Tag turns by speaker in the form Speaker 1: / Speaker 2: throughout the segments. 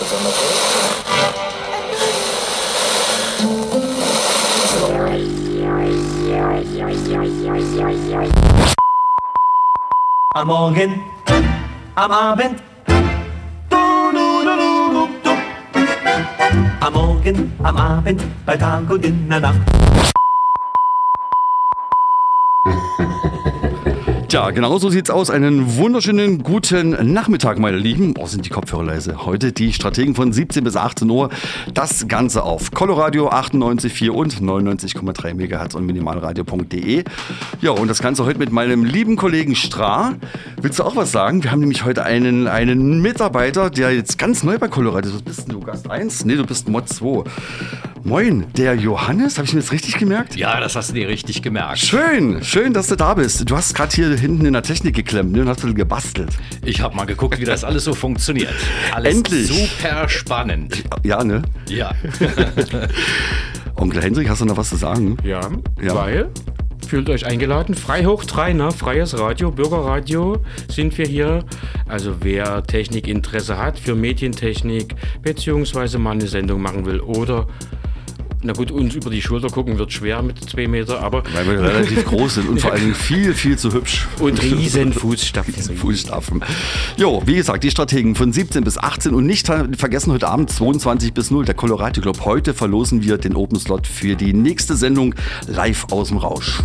Speaker 1: Am Morgen, am Abend. Du, du, du, du, du, du. Am Morgen, am Abend, bei Tag und in der Nacht.
Speaker 2: Tja, genau so sieht's aus. Einen wunderschönen guten Nachmittag, meine Lieben. Oh, sind die Kopfhörer leise. Heute die Strategen von 17 bis 18 Uhr. Das Ganze auf Coloradio 98,4 und 99,3 MHz und minimalradio.de. Ja, und das Ganze heute mit meinem lieben Kollegen Stra. Willst du auch was sagen? Wir haben nämlich heute einen, einen Mitarbeiter, der jetzt ganz neu bei Coloradio ist. Was bist du? Gast 1? Nee, du bist Mod 2. Moin, der Johannes, habe ich mir das richtig gemerkt?
Speaker 3: Ja, das hast du dir richtig gemerkt.
Speaker 2: Schön, schön, dass du da bist. Du hast gerade hier hinten in der Technik geklemmt ne, und hast ein bisschen gebastelt.
Speaker 3: Ich habe mal geguckt, wie das alles so funktioniert. Alles
Speaker 2: Endlich.
Speaker 3: super spannend.
Speaker 2: Ja, ne?
Speaker 3: Ja.
Speaker 2: Onkel Hendrik, hast du noch was zu sagen?
Speaker 4: Ja,
Speaker 2: Ja.
Speaker 4: weil fühlt euch eingeladen. Frei hoch drei, ne? freies Radio, Bürgerradio sind wir hier. Also wer Technikinteresse hat für Medientechnik, beziehungsweise mal eine Sendung machen will oder na gut, uns über die Schulter gucken wird schwer mit zwei Meter, aber.
Speaker 2: Weil wir relativ groß sind und vor allem viel, viel zu hübsch.
Speaker 4: Und riesen Fußstapfen.
Speaker 2: riesen Fußstapfen. Jo, wie gesagt, die Strategen von 17 bis 18 und nicht vergessen heute Abend 22 bis 0 der Colorado Club. Heute verlosen wir den Open Slot für die nächste Sendung live aus dem Rausch.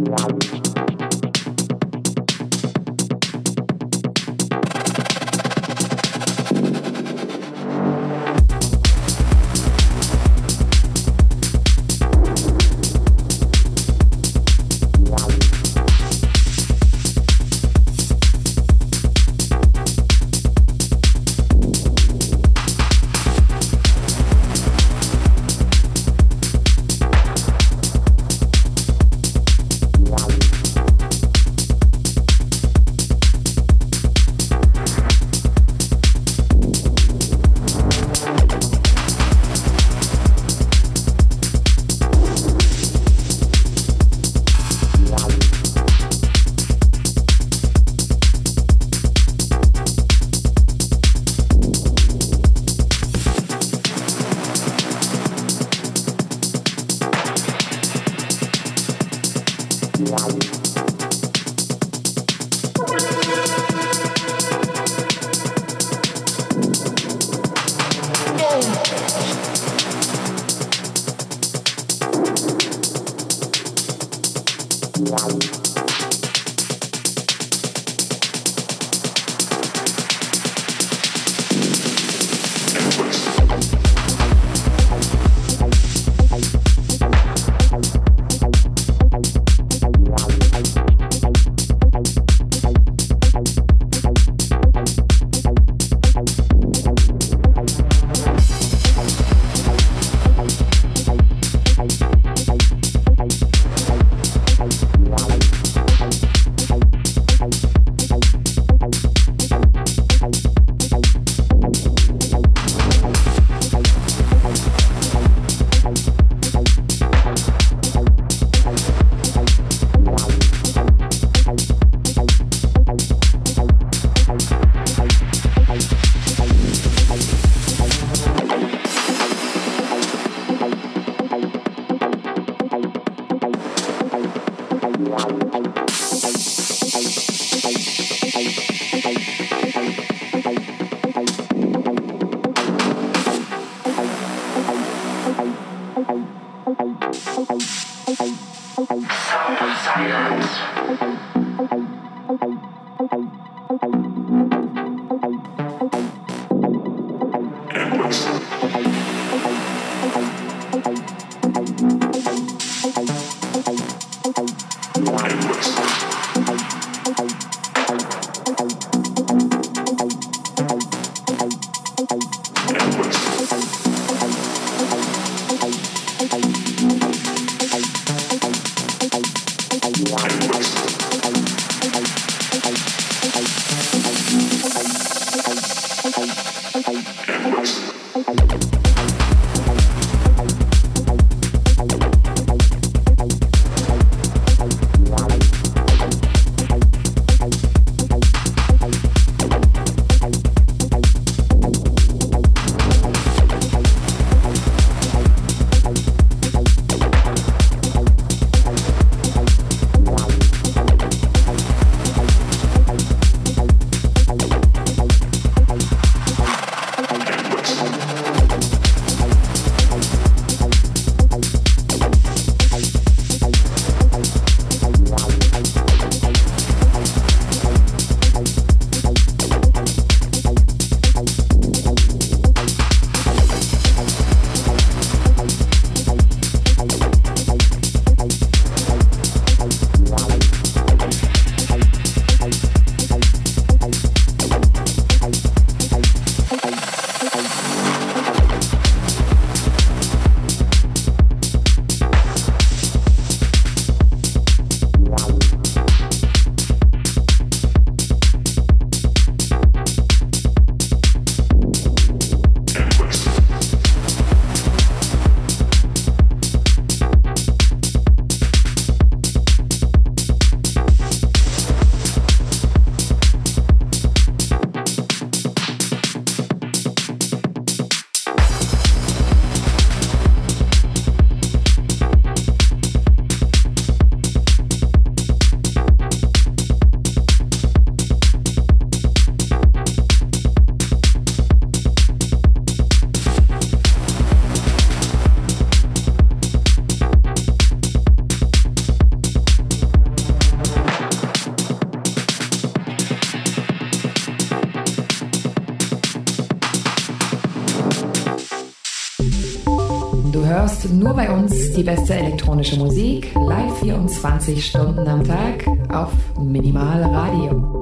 Speaker 5: Wow. Nur bei uns die beste elektronische Musik, live 24 Stunden am Tag auf Minimal Radio.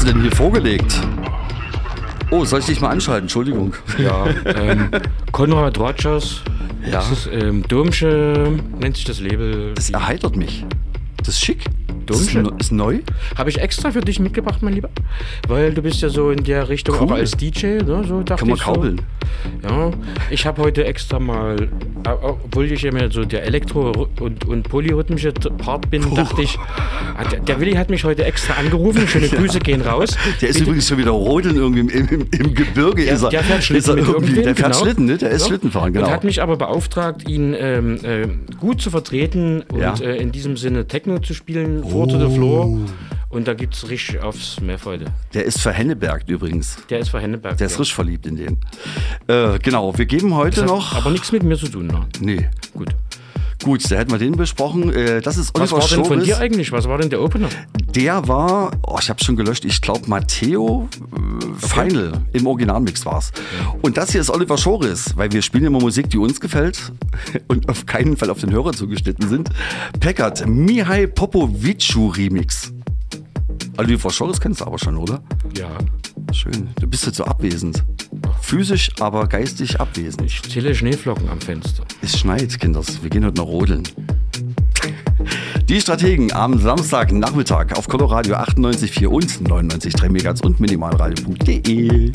Speaker 2: Hast du denn hier vorgelegt? Oh, soll ich dich mal anschalten? Entschuldigung.
Speaker 4: Ja, ähm, Konrad Rogers.
Speaker 2: Ja.
Speaker 4: Das ist ähm, Domsche, nennt sich das Label.
Speaker 2: Das erheitert mich. Das ist schick. Ist,
Speaker 4: Domsche?
Speaker 2: ne- ist neu.
Speaker 4: Habe ich extra für dich mitgebracht, mein Lieber. Weil du bist ja so in der Richtung
Speaker 2: Cool.
Speaker 4: auch als DJ, ne? So
Speaker 2: Kann man
Speaker 4: ich so.
Speaker 2: kaubeln.
Speaker 4: Ja, ich habe heute extra mal, obwohl ich ja mehr so der Elektro- und, und polyrhythmische Part bin, dachte ich, ah, der, Willi hat mich heute extra angerufen. Schöne Grüße gehen raus.
Speaker 2: Der ist
Speaker 4: Bitte-
Speaker 2: übrigens schon wieder rodeln irgendwie im, im, im Gebirge.
Speaker 4: der,
Speaker 2: ist er,
Speaker 4: der fährt
Speaker 2: ist
Speaker 4: Schlitten
Speaker 2: er
Speaker 4: mit
Speaker 2: irgendwie, Der fährt
Speaker 4: genau.
Speaker 2: Schlitten, ne? Der ist
Speaker 4: Ja.
Speaker 2: Schlittenfahren, genau.
Speaker 4: Und hat mich aber beauftragt, ihn ähm, äh, gut zu vertreten und
Speaker 2: Ja.
Speaker 4: äh, in diesem Sinne Techno zu spielen, Four to the Floor. Und da gibt es richtig aufs Meer heute.
Speaker 2: Der ist verhennebergt übrigens.
Speaker 4: Der ist von Henneberg.
Speaker 2: Der ist
Speaker 4: ja.
Speaker 2: frisch verliebt in den. Äh, genau, wir geben heute
Speaker 4: Das hat
Speaker 2: noch.
Speaker 4: Aber nichts mit mir zu tun. Ne?
Speaker 2: nee.
Speaker 4: Gut.
Speaker 2: Gut, da hätten wir den besprochen. Äh, das ist
Speaker 4: Was
Speaker 2: Oliver
Speaker 4: war denn von
Speaker 2: Schoris.
Speaker 4: dir eigentlich? Was war denn der Opener?
Speaker 2: Der war, oh, ich habe schon gelöscht, ich glaube Matteo äh, Final im Originalmix war's. Und das hier ist Oliver Schoris, weil wir spielen immer Musik, die uns gefällt und auf keinen Fall auf den Hörer zugeschnitten sind. Peckert, Mihai Popovicu Remix. Oliver Schoris kennst du aber schon, oder?
Speaker 4: Ja.
Speaker 2: Schön. Du bist jetzt so abwesend. Physisch, aber geistig abwesend.
Speaker 4: Ich zähle Schneeflocken am Fenster.
Speaker 2: Es schneit, Kinders. Wir gehen heute noch rodeln. Die Strategen am Samstagnachmittag auf Coloradio 98,4 und 99,3 MHz und minimalradio.de.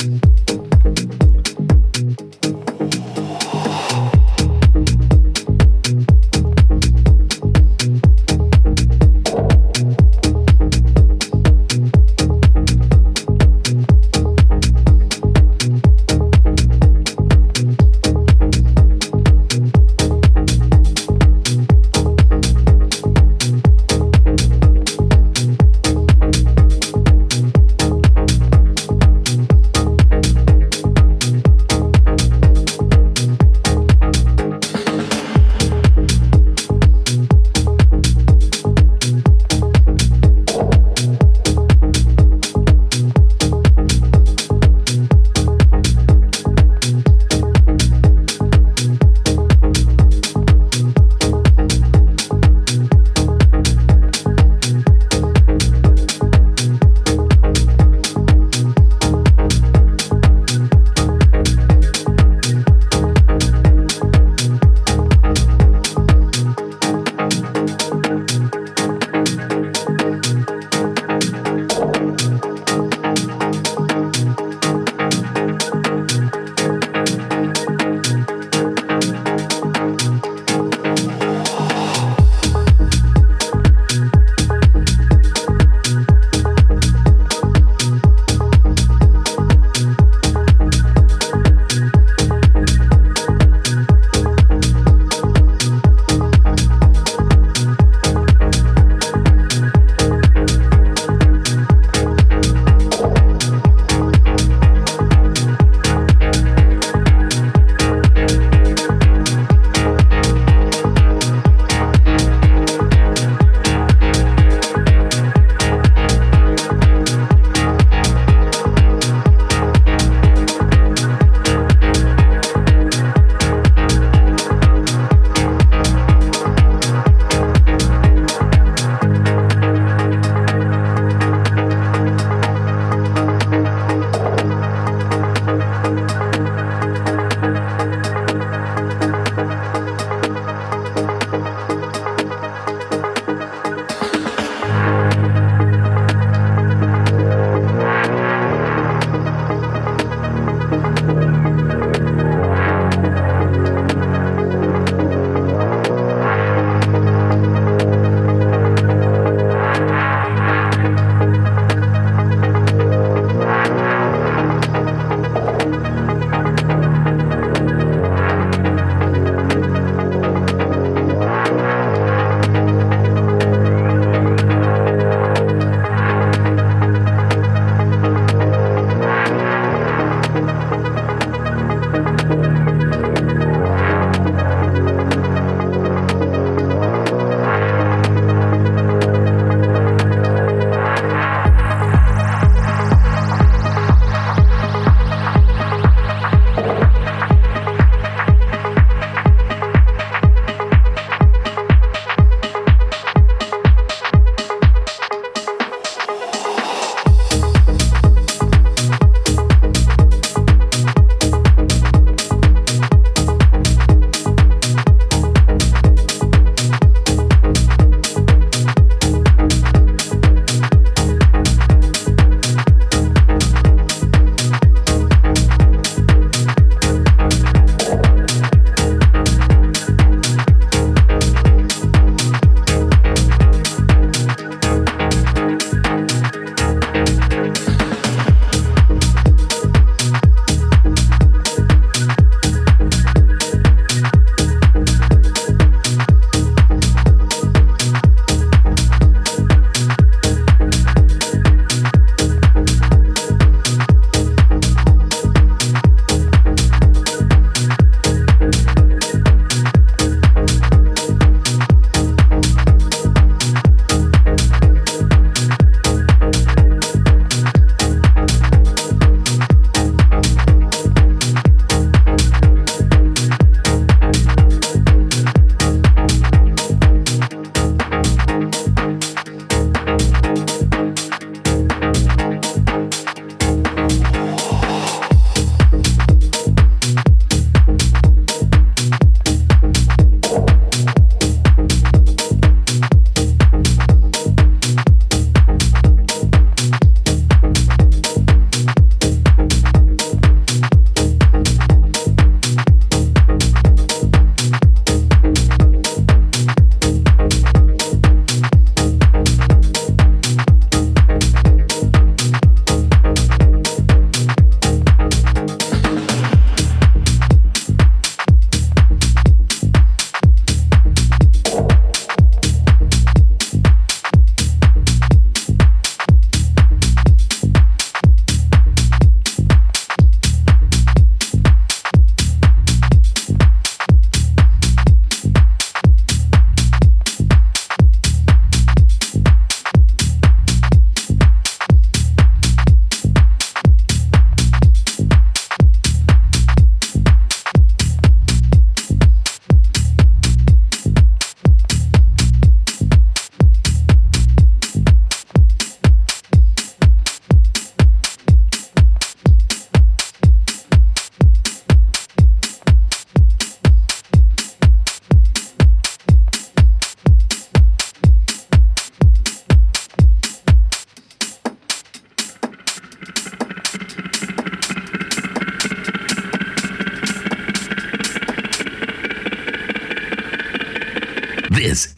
Speaker 6: this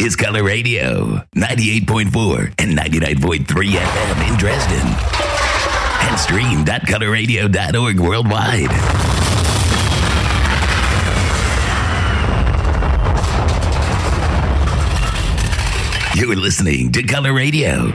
Speaker 6: is Color Radio, 98.4 and 99.3 FM in Dresden. And stream.colorradio.org worldwide. You're listening to Color Radio.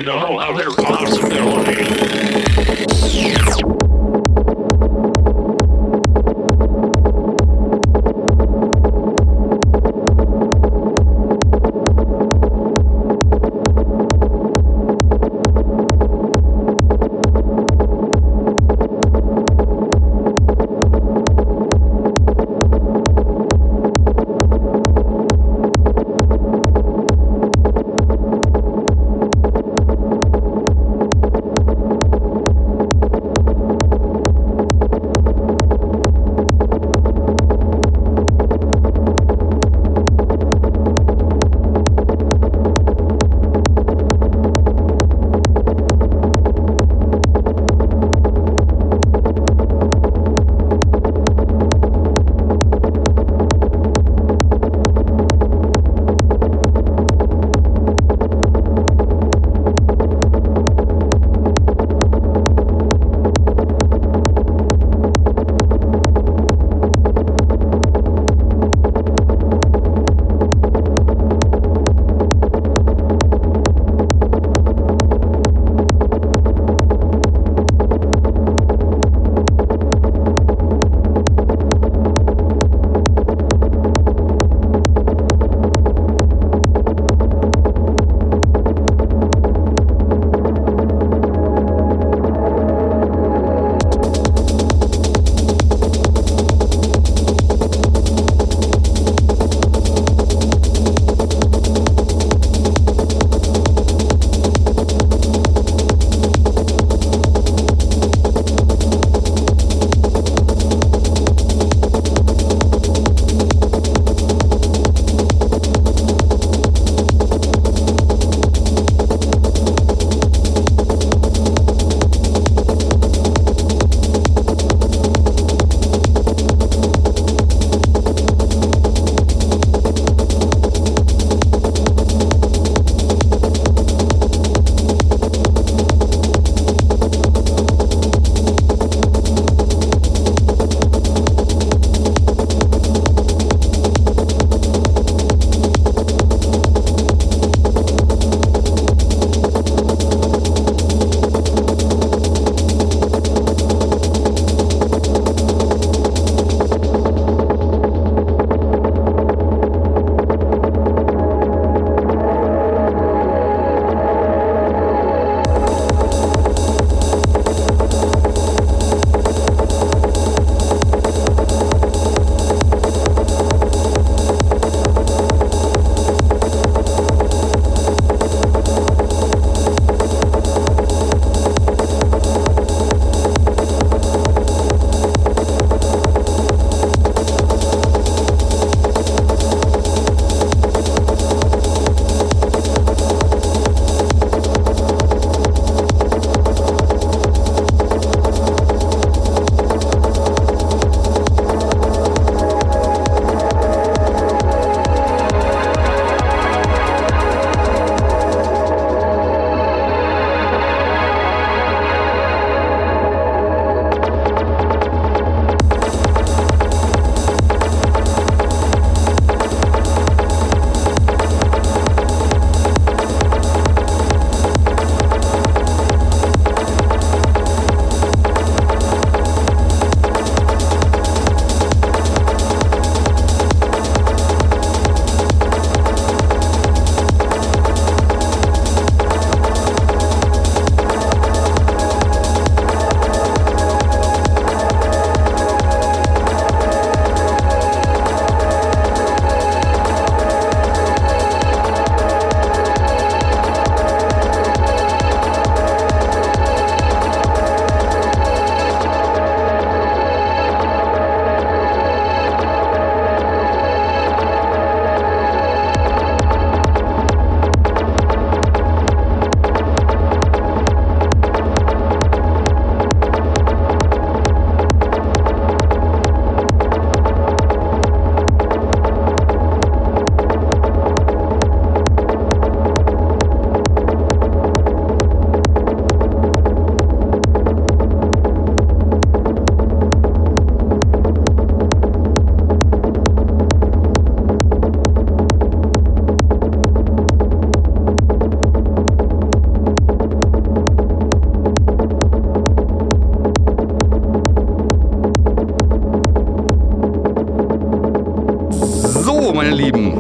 Speaker 2: So, meine Lieben.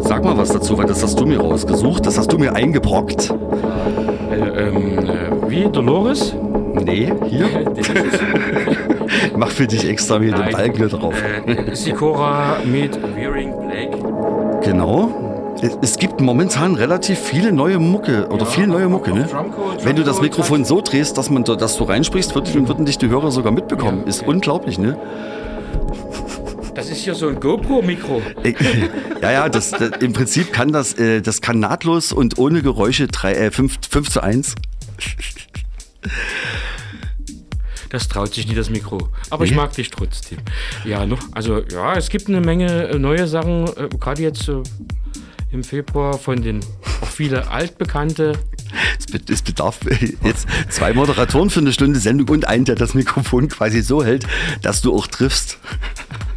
Speaker 2: Sag mal was dazu, weil das hast du mir rausgesucht. Das hast du mir eingebrockt.
Speaker 4: Äh, ähm, äh, wie? Dolores?
Speaker 2: Nee, hier. Ich mach für dich extra wieder den. Balken hier drauf.
Speaker 4: Äh, Sikora mit Wearing Black.
Speaker 2: Genau. Es- gibt momentan relativ viele neue Mucke oder viel neue Mucke, ne?
Speaker 4: Drumcode,
Speaker 2: Wenn du das Mikrofon so drehst, dass man da- dass du reinsprichst, würden, würden dich die Hörer sogar mitbekommen. Ist unglaublich, ne?
Speaker 4: Das ist hier so ein GoPro-Mikro.
Speaker 2: Äh, Ja, ja, das, das, im Prinzip kann das, äh, das kann nahtlos und ohne Geräusche 3, äh, 5, 5 zu 1.
Speaker 4: Das traut sich nie das Mikro. Aber ich mag dich trotzdem. Ja, noch, also ja, es gibt eine Menge äh, neue Sachen, äh, gerade jetzt äh, im Februar von den auch viele altbekannte.
Speaker 2: Es, be- es bedarf äh, jetzt zwei Moderatoren für eine Stunde Sendung und einen, der das Mikrofon quasi so hält, dass du auch triffst.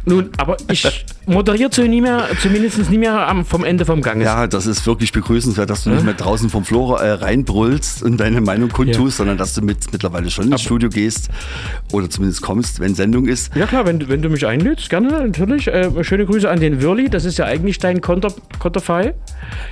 Speaker 4: Nun, aber ich moderiere zu nie mehr, zumindest nie mehr am, vom Ende vom Ganges.
Speaker 2: Ja, das ist wirklich begrüßenswert, dass du nicht mehr draußen vom Flora äh, reinbrüllst und deine Meinung kundtust, sondern dass du mit, mittlerweile schon ins Studio gehst oder zumindest kommst, wenn Sendung ist.
Speaker 4: Ja klar, wenn, du- wenn du mich einlädst, gerne, natürlich. Äh, schöne Grüße an den Wirli, das ist ja eigentlich dein Konter, Konterfei.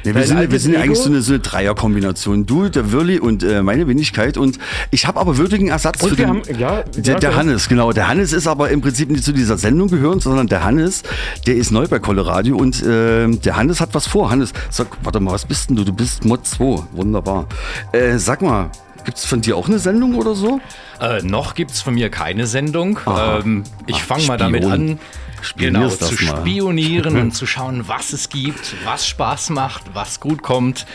Speaker 2: Ja, wir, sind, wir sind ja eigentlich so eine, so eine Dreierkombination. Du, der Wirli und äh, meine Wenigkeit. Und ich habe aber würdigen Ersatz
Speaker 4: Und
Speaker 2: für den,
Speaker 4: haben- ja,
Speaker 2: der,
Speaker 4: ja,
Speaker 2: der. Hannes, genau. Der Hannes ist aber im Prinzip nicht zu dieser Sendung gehörend, sondern der Hannes, der ist neu bei Colorado und äh, der Hannes hat was vor. Hannes, sag, warte mal, was bist denn du? Du bist Mod 2. Wunderbar. Äh, sag mal, gibt's von dir auch eine Sendung oder so?
Speaker 3: Äh, noch gibt es von mir keine Sendung. Ähm, ich fange mal damit an, genau,
Speaker 2: das
Speaker 3: zu
Speaker 2: mal.
Speaker 3: spionieren und zu schauen, was es gibt, was Spaß macht, was gut kommt.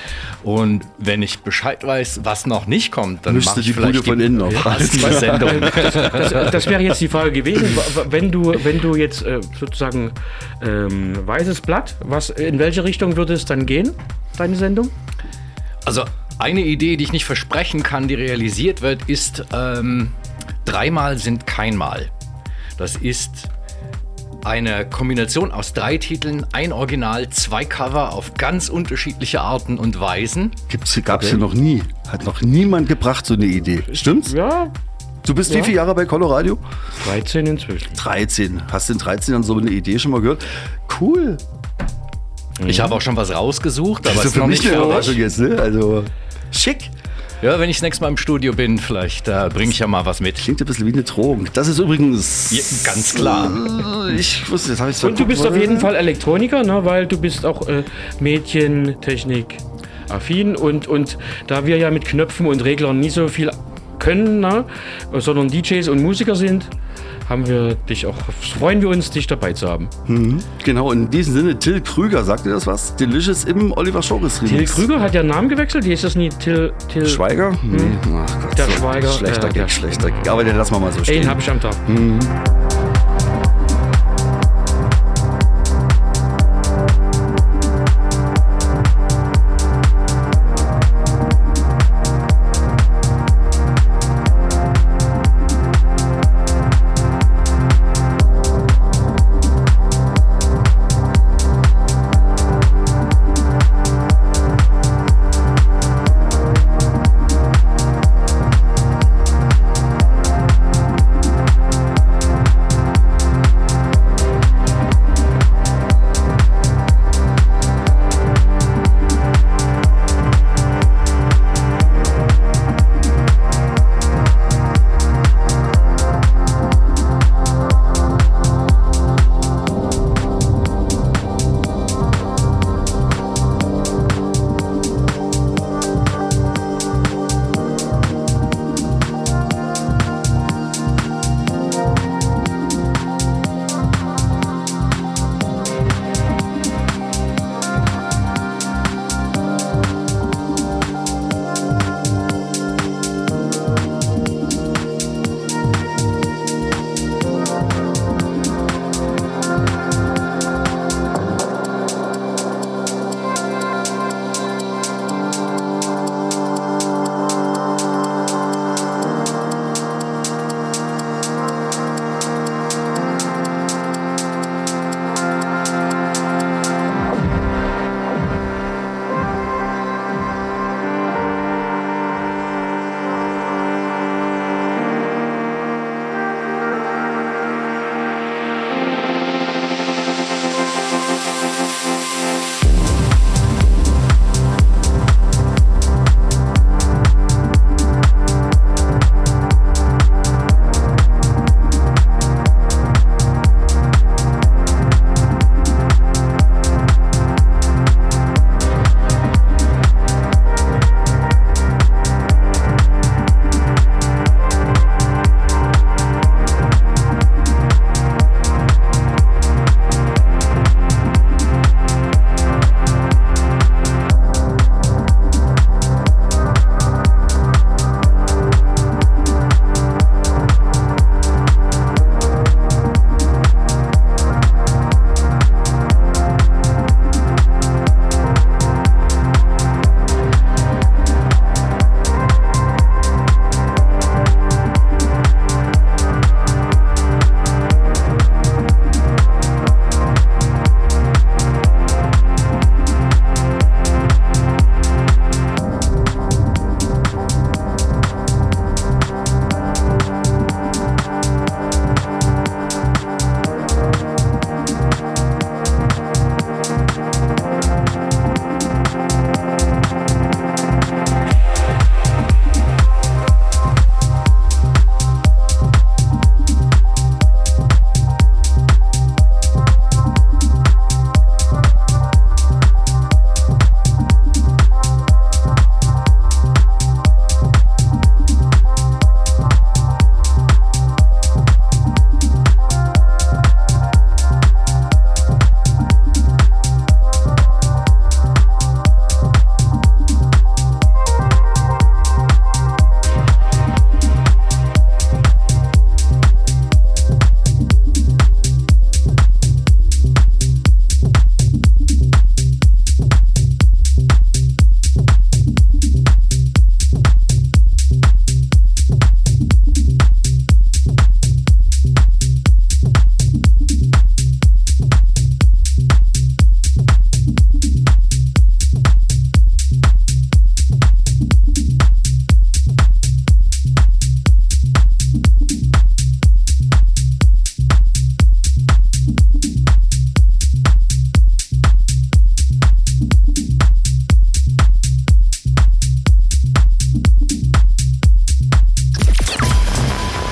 Speaker 3: Und wenn ich Bescheid weiß, was noch nicht kommt, dann ich
Speaker 2: die Bude
Speaker 3: vielleicht
Speaker 2: von innen auf.
Speaker 3: passende Sendung.
Speaker 4: Das, das wäre jetzt die Frage gewesen, wenn du, wenn du jetzt äh, sozusagen ähm, weißes Blatt, was, in welche Richtung würde es dann gehen, deine Sendung?
Speaker 3: Also eine Idee, die ich nicht versprechen kann, die realisiert wird, ist ähm, dreimal sind kein Mal. Das ist eine Kombination aus drei Titeln, ein Original, zwei Cover auf ganz unterschiedliche Arten und Weisen.
Speaker 2: Gibt's, gab's hier noch nie. Hat noch niemand gebracht, so eine Idee. Stimmt's?
Speaker 4: Ja,
Speaker 2: Du bist wie
Speaker 4: Ja.
Speaker 2: viele Jahre bei Colorado?
Speaker 4: 13 inzwischen.
Speaker 2: 13. Hast du in 13 Jahren so eine Idee schon mal gehört? Cool.
Speaker 3: Ich habe auch schon was rausgesucht, aber
Speaker 2: Das
Speaker 3: es
Speaker 2: ist für
Speaker 3: noch
Speaker 2: mich
Speaker 3: nicht
Speaker 2: eine Überraschung jetzt, ne? Also, schick.
Speaker 3: Ja, wenn ich das nächste Mal im Studio bin, vielleicht äh, bringe ich ja mal was mit.
Speaker 2: Klingt ein bisschen wie eine Drohung. Das ist übrigens.
Speaker 3: Ja, ganz klar.
Speaker 2: Äh, Ich wusste, jetzt habe ich
Speaker 4: Und du bist auf jeden Fall Elektroniker, ne, weil du bist auch äh, Mädchentechnik affin und, und da wir ja mit Knöpfen und Reglern nie so viel können, ne, sondern DJs und Musiker sind, haben wir dich auch, freuen wir uns, dich dabei zu haben.
Speaker 2: Genau, in diesem Sinne, Till Krüger, sagt ihr das was? Delicious im Oliver Schoris
Speaker 4: Till
Speaker 2: Remix.
Speaker 4: Krüger hat ja Namen gewechselt, wie ist das nie? Till, Till
Speaker 2: Schweiger? Nee. Ach Gott,
Speaker 4: Der
Speaker 2: so
Speaker 4: Schweiger,
Speaker 2: Schlechter
Speaker 4: äh,
Speaker 2: Gag, schlechter Gag. Aber den lassen wir mal so stehen.
Speaker 4: Den habe ich am Tag.
Speaker 7: Thank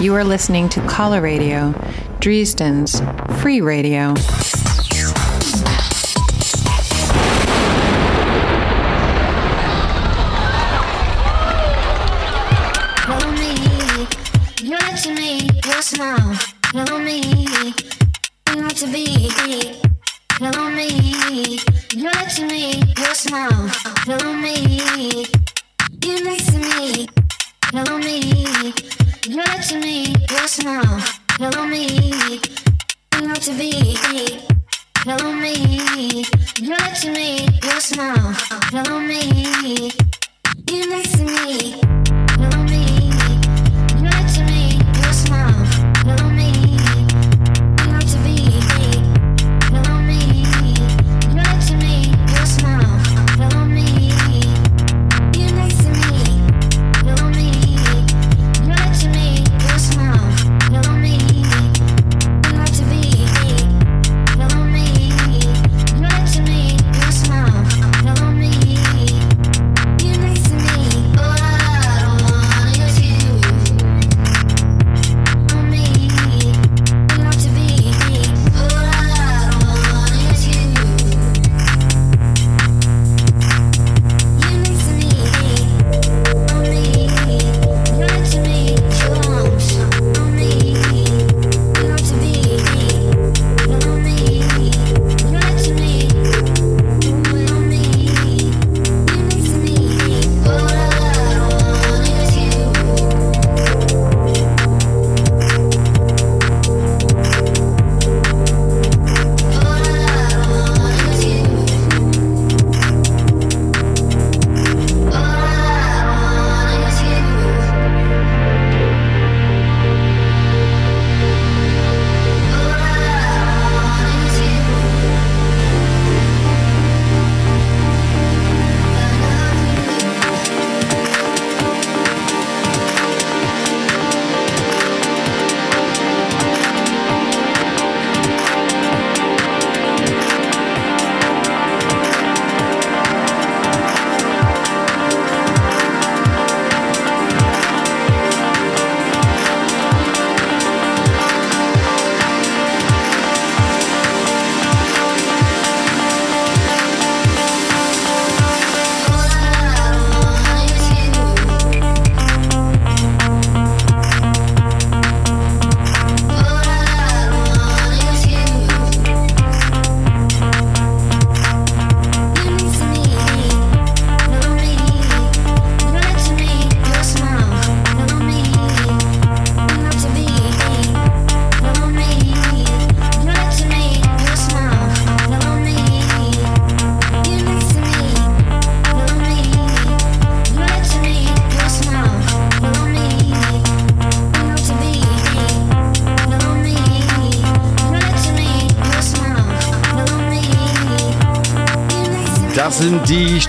Speaker 7: You are listening to Collar Radio, Dresden's free radio.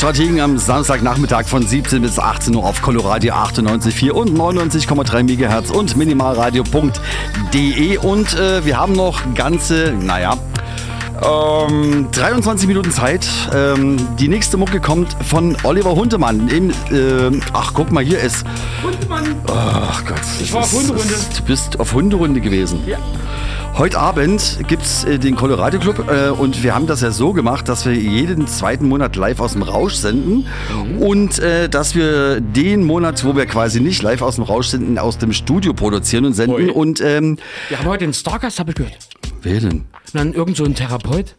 Speaker 2: Strategen am Samstagnachmittag von 17 bis 18 Uhr auf Coloradio 98,4 und 99,3 MHz und minimalradio.de. Und äh, wir haben noch ganze, naja, ähm, 23 Minuten Zeit. Ähm, die nächste Mucke kommt von Oliver Huntemann. Im, ähm, ach, guck mal, hier ist. Hundemann. Ach Gott.
Speaker 4: Ich war auf Hunderunde.
Speaker 2: Du bist auf Hunderunde gewesen.
Speaker 4: Ja.
Speaker 2: Heute Abend gibt es äh, den Colorado Club äh, und wir haben das ja so gemacht, dass wir jeden zweiten Monat live aus dem Rausch senden und äh, dass wir den Monat, wo wir quasi nicht live aus dem Rausch senden, aus dem Studio produzieren und senden. Und ähm,
Speaker 4: Wir haben heute einen Stargast, habe ich gehört.
Speaker 2: wer denn?
Speaker 4: Dann irgend so ein Therapeut.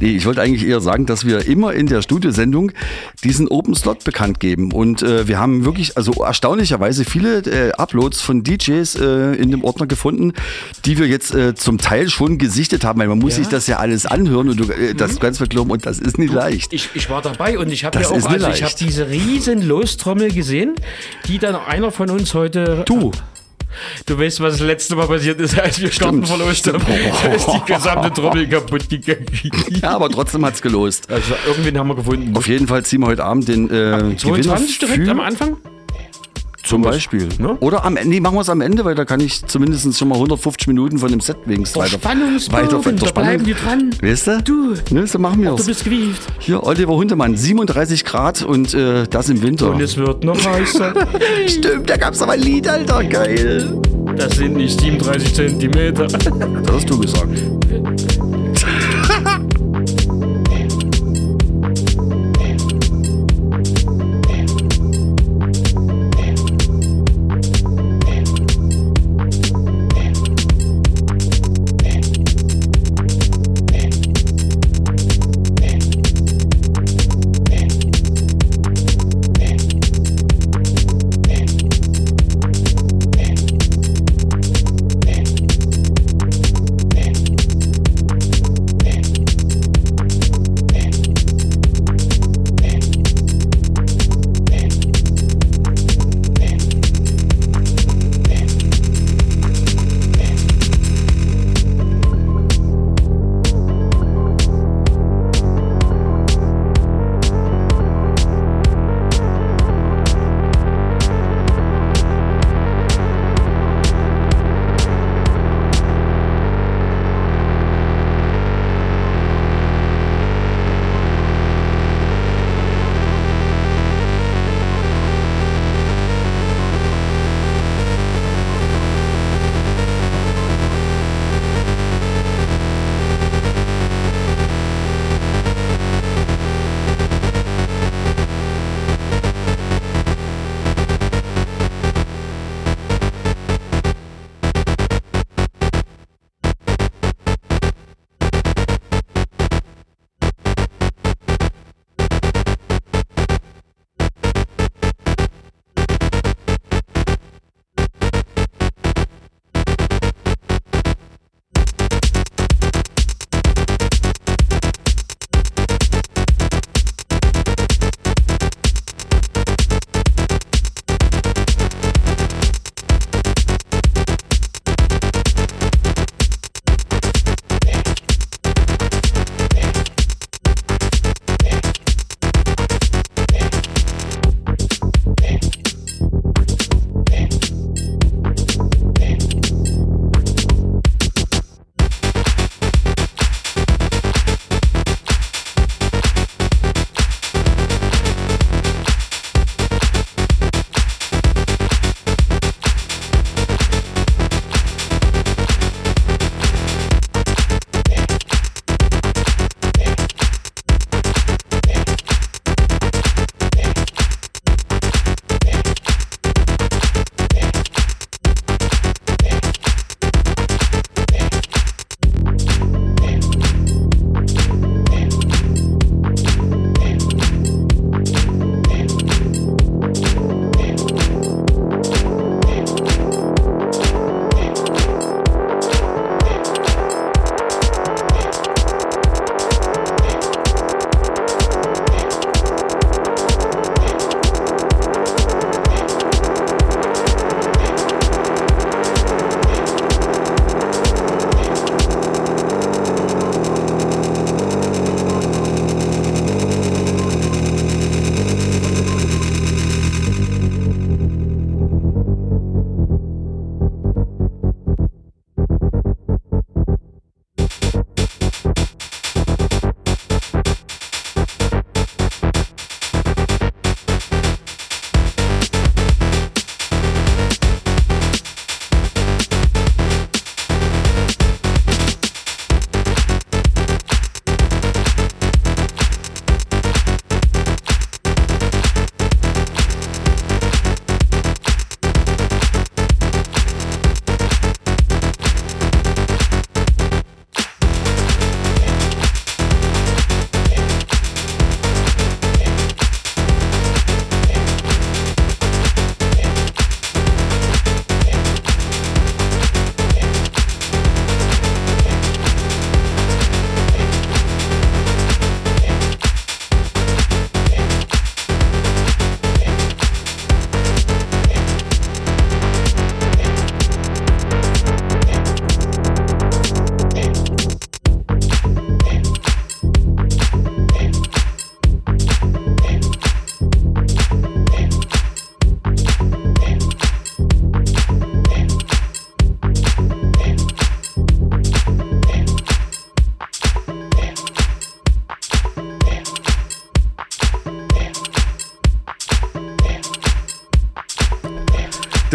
Speaker 2: Nee, ich wollte eigentlich eher sagen, dass wir immer in der Studiosendung diesen Open Slot bekannt geben. Und äh, wir haben wirklich, also erstaunlicherweise viele äh, Uploads von DJs äh, in dem Ordner gefunden, die wir jetzt äh, zum Teil schon gesichtet haben, weil man muss
Speaker 4: Ja.
Speaker 2: sich das ja alles anhören und du, äh, das ganz verglauben und das ist nicht leicht.
Speaker 4: Ich, ich war dabei und ich habe ja auch, also ich habe
Speaker 2: leicht.
Speaker 4: diese riesen Lostrommel gesehen, die dann einer von uns heute.
Speaker 2: Du.
Speaker 4: Du weißt, was das letzte Mal passiert ist, als wir Starten verlost haben. Da ist die gesamte Trommel kaputt gegangen.
Speaker 2: Ja, aber trotzdem hat's gelost.
Speaker 4: Also irgendwen haben wir gefunden.
Speaker 2: Auf jeden Fall ziehen wir heute Abend den äh,
Speaker 4: 22 direkt
Speaker 2: für-
Speaker 4: am Anfang?
Speaker 2: Zum Beispiel.
Speaker 4: Ne?
Speaker 2: Oder am Ende, nee, machen wir es am Ende, weil da kann ich zumindest schon mal 150 Minuten von dem Set wegen
Speaker 4: Der Spannungsbogen, da bleiben die dran.
Speaker 2: Weißt du?
Speaker 4: Du.
Speaker 2: Ne, so machen wir
Speaker 4: Du
Speaker 2: es.
Speaker 4: bist gewieft.
Speaker 2: Hier, Oliver Hundemann, 37 Grad und äh, das im Winter.
Speaker 4: Und es wird noch heißer.
Speaker 2: Stimmt, da gab's aber ein Lied, Alter, geil.
Speaker 4: Das sind nicht 37 Zentimeter.
Speaker 2: Das hast du gesagt.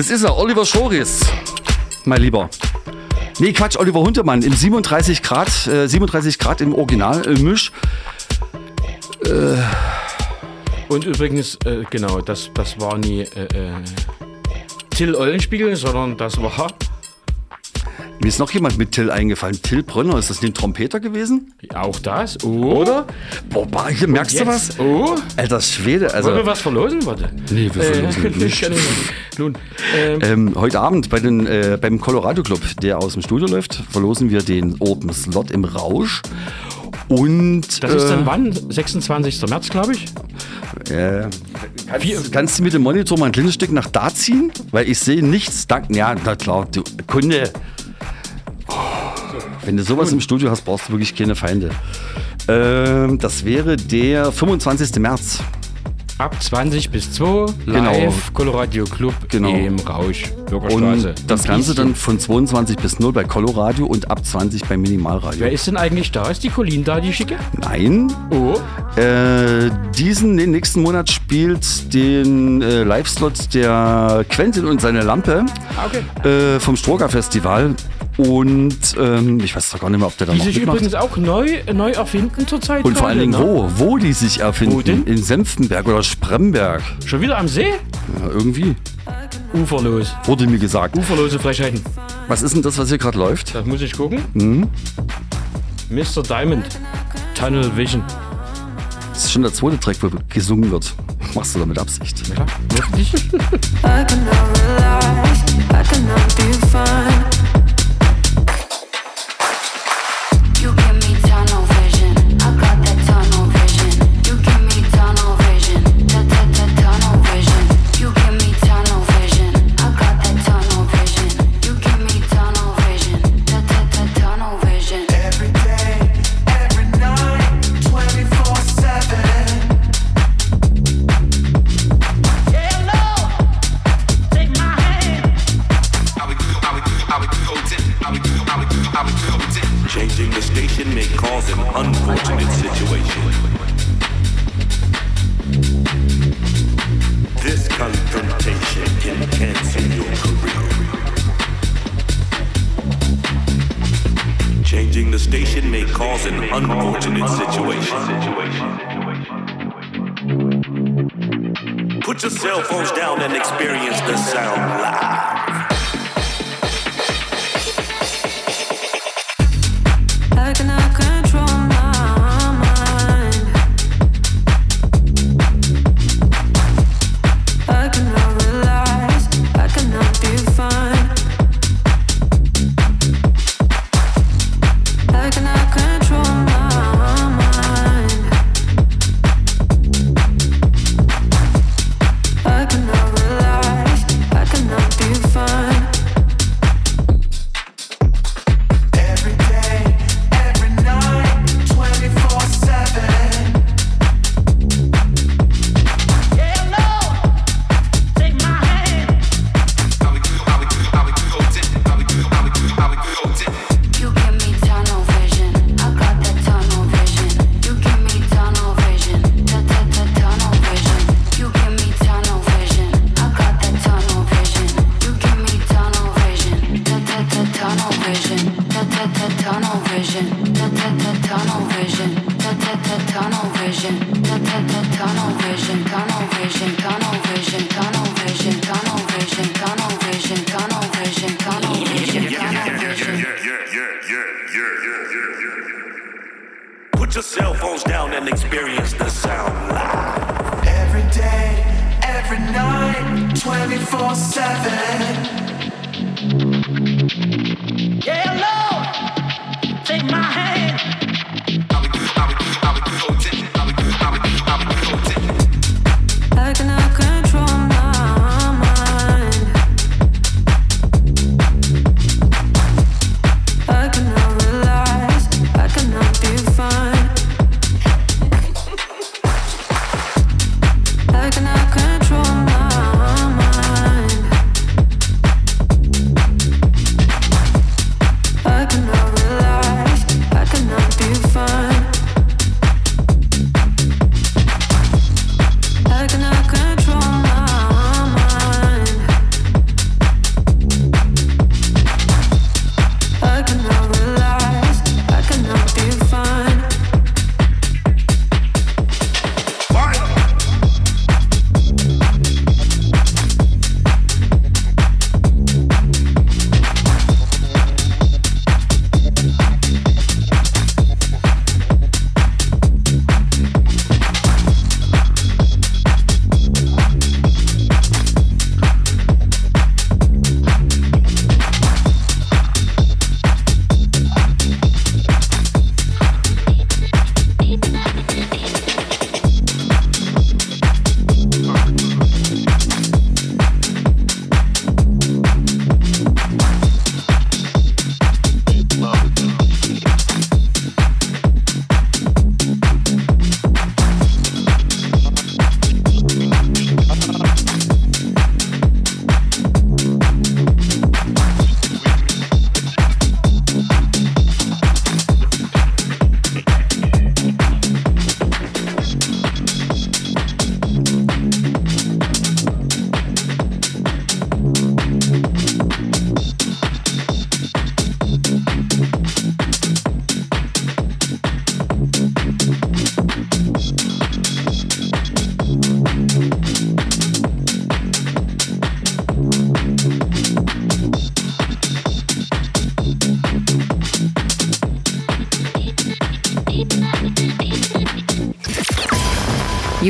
Speaker 2: Das ist er, Oliver Schoris. mein Lieber. Nee, Quatsch, Oliver Huntemann im 37 Grad, äh, 37 Grad im Originalmisch.
Speaker 4: Und übrigens, äh, genau, das, das war nie äh, äh, Till Eulenspiegel, sondern das war
Speaker 2: Mir ist noch jemand mit Till eingefallen. Till Brönner, ist das ein Trompeter gewesen?
Speaker 4: auch das. Oh.
Speaker 2: Oder? Boah, hier merkst du was?
Speaker 4: Oh.
Speaker 2: Alter Schwede, also.
Speaker 4: Wollen wir was verlosen? Warte.
Speaker 2: Nee, wir verlosen
Speaker 4: Äh,
Speaker 2: nicht.
Speaker 4: kann ich nicht. Nun, ähm,
Speaker 2: Ähm, heute Abend bei den, äh, beim Colorado Club, der aus dem Studio läuft, verlosen wir den Open Slot im Rausch. Und
Speaker 4: das ist
Speaker 2: äh,
Speaker 4: dann wann? 26. März, glaube ich.
Speaker 2: Äh, kannst, kannst du mit dem Monitor mal ein kleines Stück nach da ziehen? Weil ich sehe nichts. Dank, ja, na klar, du Kunde. Wenn du sowas im Studio hast, brauchst du wirklich keine Feinde. Ähm, das wäre der 25. März.
Speaker 4: Ab 20 bis 2
Speaker 2: Genau.
Speaker 4: live Colorado Club
Speaker 2: Genau.
Speaker 4: im Rausch,
Speaker 2: Und
Speaker 4: Bürgerstraße.
Speaker 2: das
Speaker 4: Im
Speaker 2: Ganze dann von 22 bis 0 bei Colorado und ab 20 bei Minimalradio.
Speaker 4: Wer ist denn eigentlich da? Ist die Colleen da, die schicke?
Speaker 2: Nein,
Speaker 4: Oh.
Speaker 2: Äh, diesen, den nächsten Monat spielt den äh, Live-Slot der Quentin und seine Lampe
Speaker 4: Ah, okay.
Speaker 2: äh, vom Stroger Festival. Und ähm, ich weiß doch gar nicht mehr, ob der da
Speaker 4: Die
Speaker 2: noch
Speaker 4: sich
Speaker 2: mitmacht.
Speaker 4: übrigens auch neu, neu erfinden zurzeit.
Speaker 2: Und vor allen Dingen
Speaker 4: ne?
Speaker 2: wo? Wo die sich erfinden?
Speaker 4: Wo denn?
Speaker 2: In Senftenberg oder Spremberg.
Speaker 4: Schon wieder am See?
Speaker 2: Ja, irgendwie.
Speaker 4: Uferlos.
Speaker 2: Wurde mir gesagt.
Speaker 4: Uferlose Frechheiten.
Speaker 2: Was ist denn das, was hier gerade läuft?
Speaker 4: Das muss ich gucken.
Speaker 2: Mhm.
Speaker 4: Mr. Diamond. Tunnel Vision.
Speaker 2: Das ist schon der zweite Track, wo gesungen wird. Machst du da mit Absicht?
Speaker 4: Ja, wirklich?
Speaker 8: I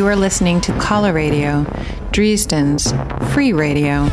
Speaker 9: are listening to Color Radio, Dresden's free radio.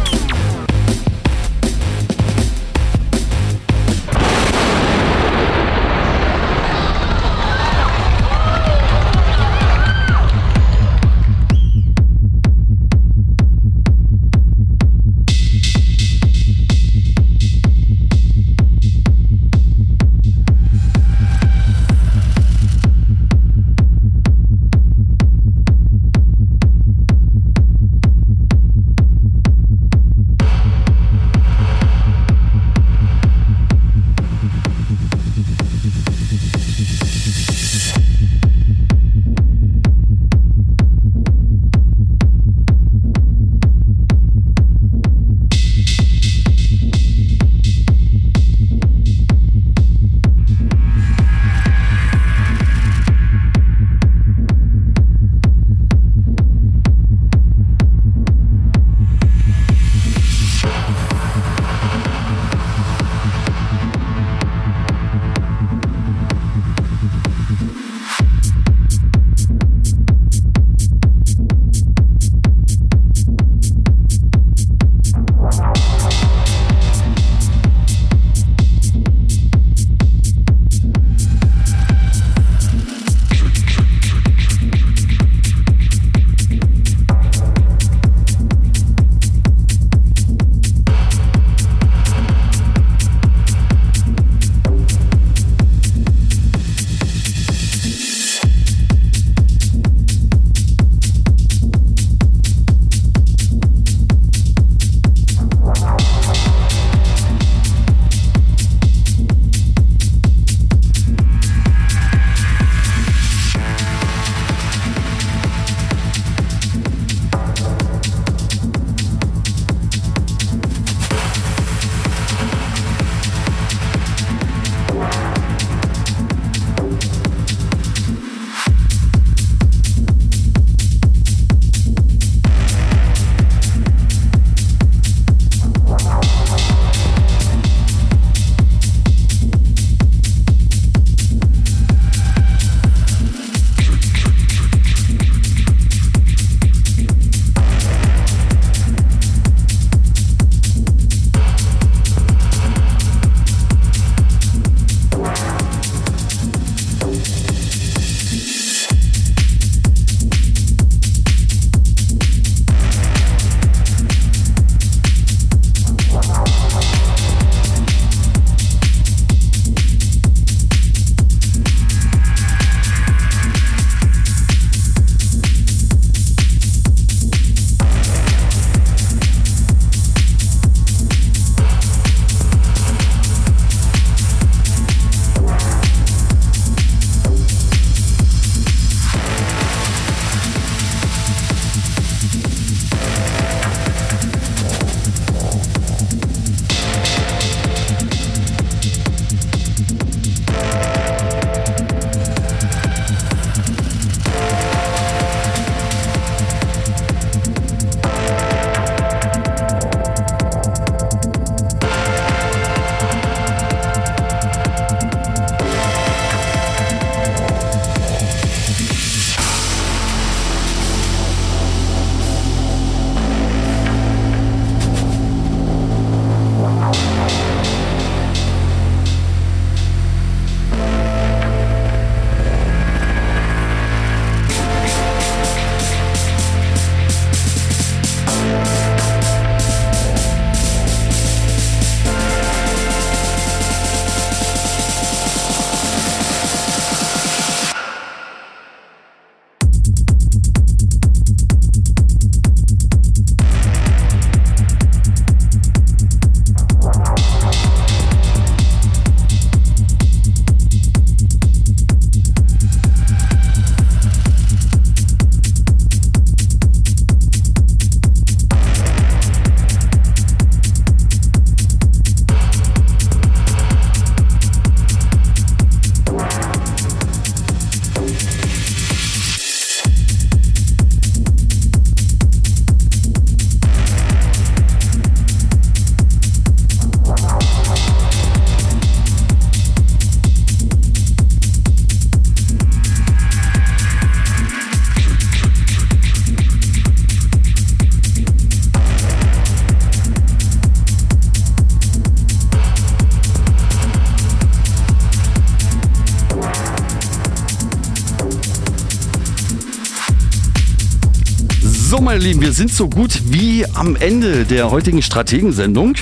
Speaker 2: Meine Lieben, wir sind so gut wie am Ende der heutigen Strategensendung.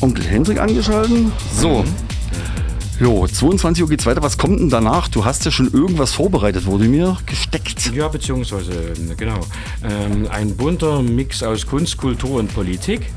Speaker 2: Onkel Hendrik angeschalten. So. Jo, 22 Uhr geht's weiter. Was kommt denn danach? Du hast ja schon irgendwas vorbereitet, wurde mir gesteckt.
Speaker 4: Ja, beziehungsweise, genau. Ähm, ein bunter Mix aus Kunst, Kultur und Politik.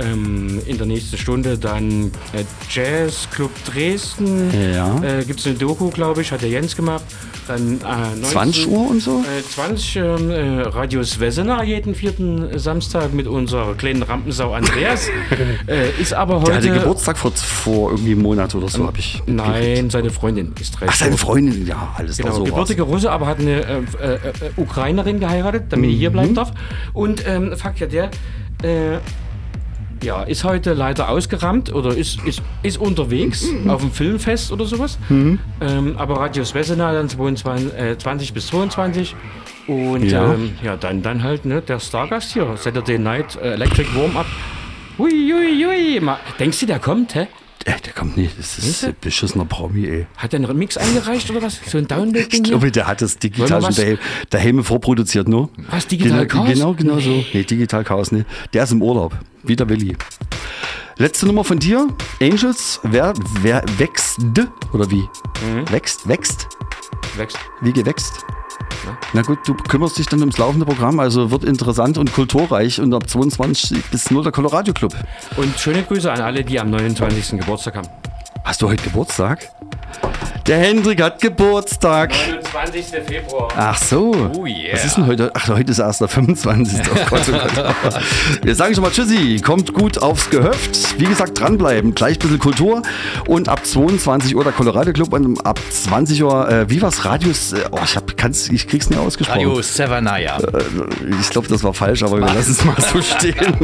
Speaker 4: Ähm, in der nächsten Stunde dann äh, Jazz Club Dresden.
Speaker 2: Ja.
Speaker 4: Äh, Gibt es eine Doku, glaube ich, hat der Jens gemacht. Dann, äh, 19
Speaker 2: 20 Uhr und so?
Speaker 4: Äh, 20 ähm, äh, Radio Svesena jeden vierten Samstag mit unserer kleinen Rampensau Andreas. äh, ist aber heute.
Speaker 2: Der hatte Geburtstag vor, vor irgendwie einem Monat oder so, habe ich.
Speaker 4: Nein, seine Freundin ist 30.
Speaker 2: Ach, seine Freundin, ja, alles
Speaker 4: Genau,
Speaker 2: da so
Speaker 4: gebürtige Russe, aber hat eine äh, äh, äh, Ukrainerin geheiratet, damit die hier
Speaker 2: Mhm.
Speaker 4: bleiben darf. Und ähm, Fakt ja der, äh, ja, ist heute leider ausgerammt oder ist, ist, ist unterwegs auf dem Filmfest oder sowas.
Speaker 2: Mhm.
Speaker 4: Ähm, aber Radio Svesena dann 22, äh, 20 bis 22. Und
Speaker 2: Ja.
Speaker 4: ähm, ja dann, dann halt ne, der Stargast hier, Saturday Night äh, Electric Warm-Up. Hui, hui, hui. Ma- Denkst du, der kommt, hä?
Speaker 2: Äh, der kommt nicht. Das ist ein beschissener Promi, ey.
Speaker 4: Hat der einen Remix eingereicht oder was? So ein Download-Ding
Speaker 2: Ich glaube, der hat das digital
Speaker 4: Wollen wir
Speaker 2: schon
Speaker 4: was-
Speaker 2: daheim, daheim vorproduziert, nur.
Speaker 4: Was, Digital
Speaker 2: genau,
Speaker 4: Chaos?
Speaker 2: Genau, genau so. Nee, Digital Chaos, ne. Der ist im Urlaub. Wie der Willi. Letzte Nummer von dir. Angels, wer, wer wächst? Oder wie? Wächst, wächst?
Speaker 4: Wächst.
Speaker 2: Wie gewächst? Na gut, du kümmerst dich dann ums laufende Programm, also wird interessant und kulturreich und ab 22 bis 0 der Colorado Club.
Speaker 4: Und schöne Grüße an alle, die am 29. Geburtstag haben.
Speaker 2: Hast du heute Geburtstag? Der Hendrik hat Geburtstag.
Speaker 4: 29. Februar.
Speaker 2: Ach so.
Speaker 3: Oh yeah.
Speaker 2: Was ist denn heute? Ach, heute ist erst der 25. Oh Gott, oh Gott. Wir sagen schon mal Tschüssi. Kommt gut aufs Gehöft. Wie gesagt, dranbleiben. Gleich ein bisschen Kultur. Und ab 22 Uhr der Colorado Club und ab 20 Uhr, äh, wie war's? Radius, äh, oh, ich, hab, kann's, ich krieg's nicht ausgesprochen.
Speaker 3: Radio Savannaya.
Speaker 2: Äh, ich glaube, das war falsch, aber wir lassen es mal so stehen.